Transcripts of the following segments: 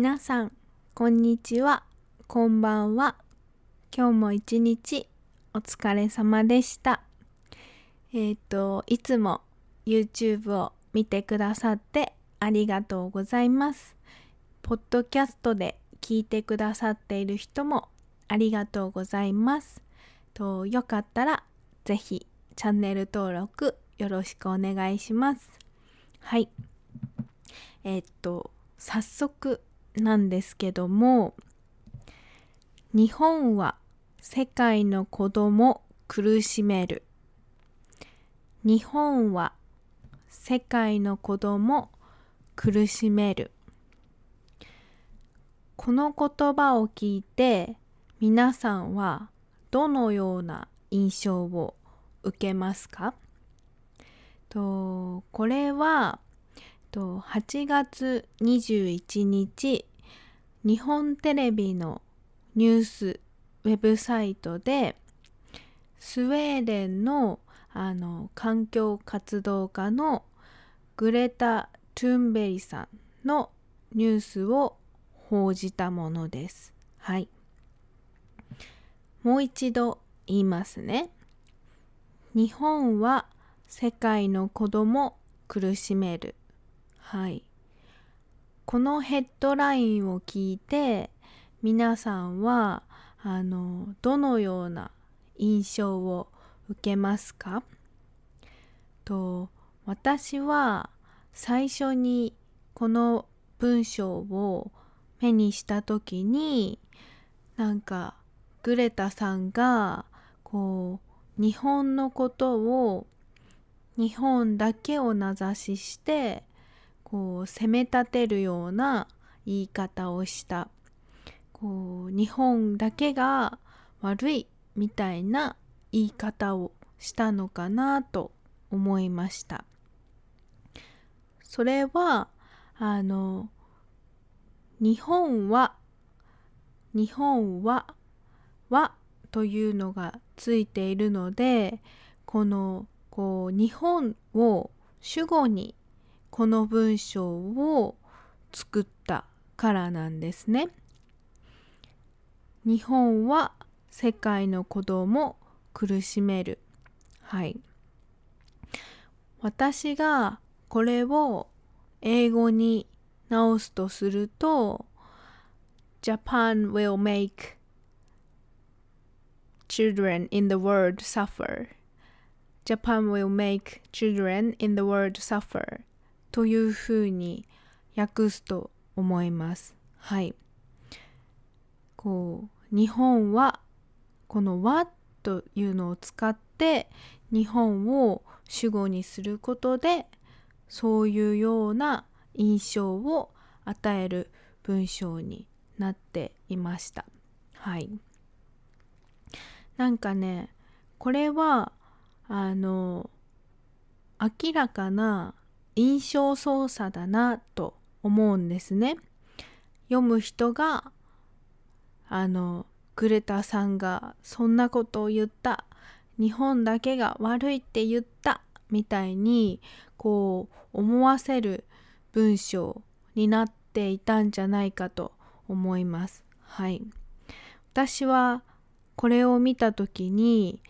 皆さん、こんにちは、こんばんは。今日も一日お疲れ様でした。えっ、と、いつも YouTube を見てくださってありがとうございます。ポッドキャストで聞いてくださっている人もありがとうございます。とよかったらぜひチャンネル登録よろしくお願いします。はい。えっと、早速なんですけども、日本は世界の子供苦しめる。日本は世界の子供苦しめる。この言葉を聞いて皆さんはどのような印象を受けますか？とこれはと8月21日日本テレビのニュースウェブサイトでスウェーデンのあの環境活動家のグレタ・トゥンベリさんのニュースを報じたものです。はい。もう一度言いますね。日本は世界の子供苦しめる。はい。このヘッドラインを聞いて皆さんはあのどのような印象を受けますか？と私は最初にこの文章を目にした時になんかグレタさんがこう日本のことを日本だけを名指ししてこう責め立てるような言い方をした。こう日本だけが悪いみたいな言い方をしたのかなと思いました。それはあの日本は日本ははというのがついているのでこのこう日本を主語にこの文章を作ったからなんですね。日本は世界の子供を苦しめる。はい。私がこれを英語に直すとすると Japan will make children in the world suffer Japan will make children in the world suffer というふうに訳すと思います。はい。こう日本はこの「は」というのを使って日本を主語にすることでそういうような印象を与える文章になっていました。はい。なんかねこれはあの明らかな印象操作だなと思うんですね。読む人があのグレタさんがそんなことを言った日本だけが悪いって言ったみたいにこう思わせる文章になっていたんじゃないかと思います。はい。私はこれを見た時に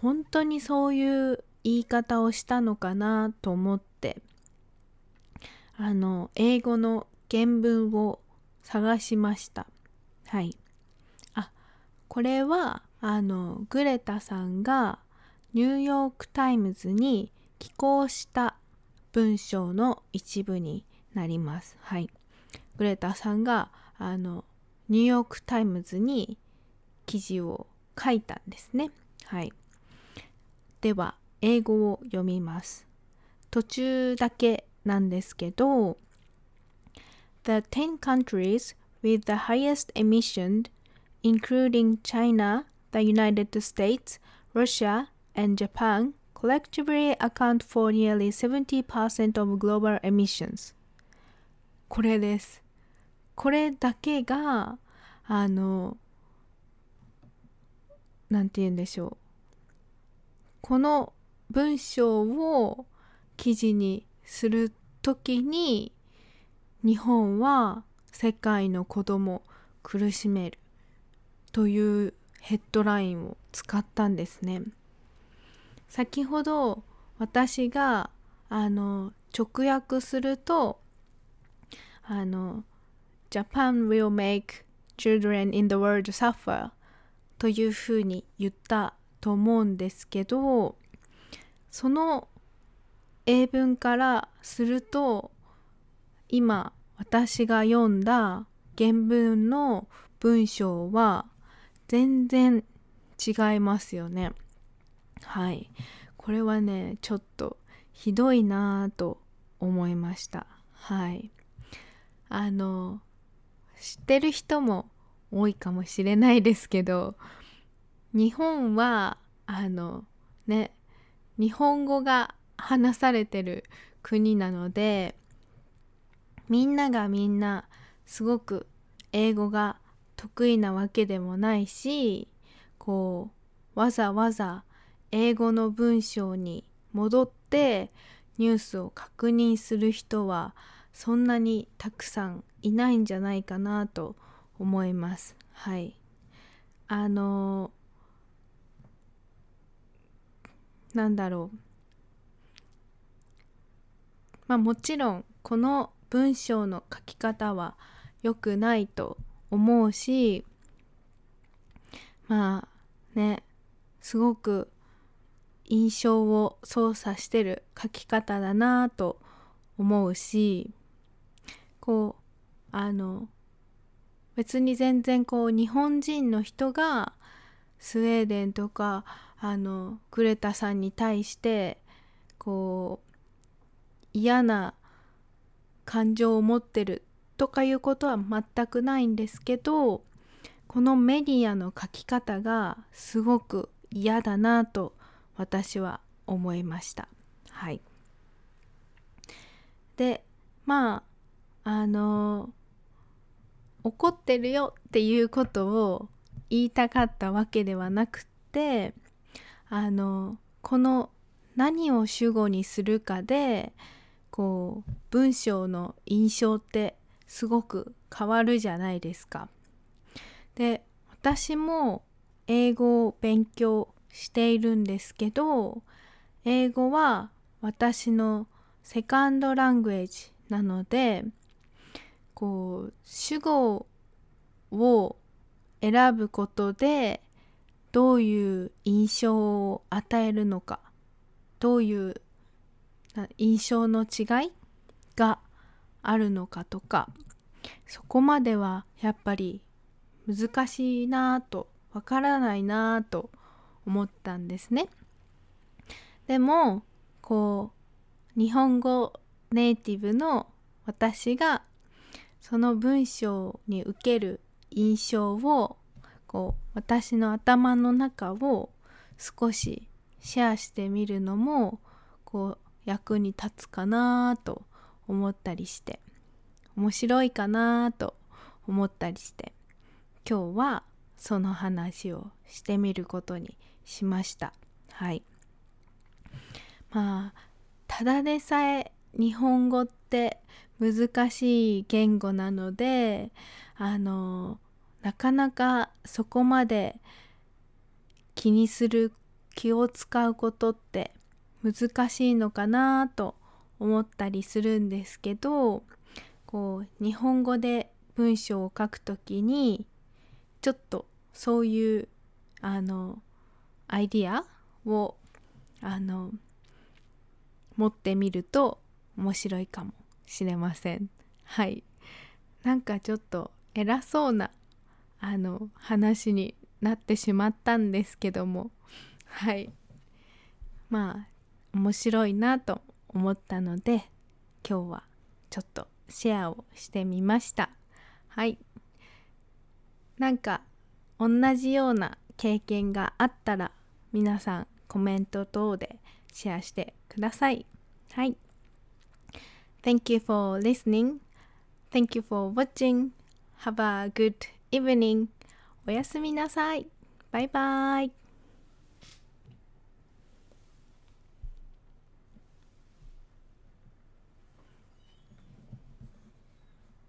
本当にそういう言い方をしたのかなと思ってあの英語の原文を探しました。はい。あ、これはあのグレタさんがニューヨーク・タイムズに寄稿した文章の一部になります。はい。グレタさんがあのニューヨーク・タイムズに記事を書いたんですね。はい。では英語を読みます。途中だけなんですけど The 10 countries with the highest emission including China, the United States, Russia, and Japan collectively account for nearly 70% of global emissions これですこれだけがあのなんて言うんでしょうこの文章を記事にするときに日本は世界の子供苦しめるというヘッドラインを使ったんですね。先ほど私があの直訳するとあの Japan will make children in the world suffer というふうに言ったと思うんですけどその英文からすると今私が読んだ原文の文章は全然違いますよね。はい。これはね、ちょっとひどいなぁと思いました。はい。あの、知ってる人も多いかもしれないですけど、日本は、あの、ね、日本語が話されてる国なので、みんながみんなすごく英語が得意なわけでもないしこうわざわざ英語の文章に戻ってニュースを確認する人はそんなにたくさんいないんじゃないかなと思います。はい。あのなんだろう。まあもちろんこの文章の書き方は良くないと思うしまあねすごく印象を操作してる書き方だなと思うしこうあの別に全然こう日本人の人がスウェーデンとかあのグレタさんに対してこう嫌な感情を持ってるとかいうことは全くないんですけどこのメディアの書き方がすごく嫌だなと私は思いました。はい。でまああの怒ってるよっていうことを言いたかったわけではなくてあのこの何を主語にするかでこう文章の印象ってすごく変わるじゃないですか。で私も英語を勉強しているんですけど英語は私のセカンドラングエージなのでこう主語を選ぶことでどういう印象を与えるのかどういう印象の違いがあるのかとかそこまではやっぱり難しいなぁとわからないなぁと思ったんですね。でもこう日本語ネイティブの私がその文章に受ける印象をこう私の頭の中を少しシェアしてみるのもこう役に立つかなと思ったりして面白いかなと思ったりして今日はその話をしてみることにしました。はい。まあただでさえ日本語って難しい言語なのであのなかなかそこまで気にする気を使うことって難しいのかなと思ったりするんですけどこう日本語で文章を書くときにちょっとそういうあのアイディアをあの持ってみると面白いかもしれません。はい。なんかちょっと偉そうなあの話になってしまったんですけどもはいまあ面白いなと思ったので今日はちょっとシェアをしてみました。はい。なんか同じような経験があったら皆さんコメント等でシェアしてください。はい。Thank you for listening. Thank you for watching. Have a good evening. おやすみなさい。バイバイ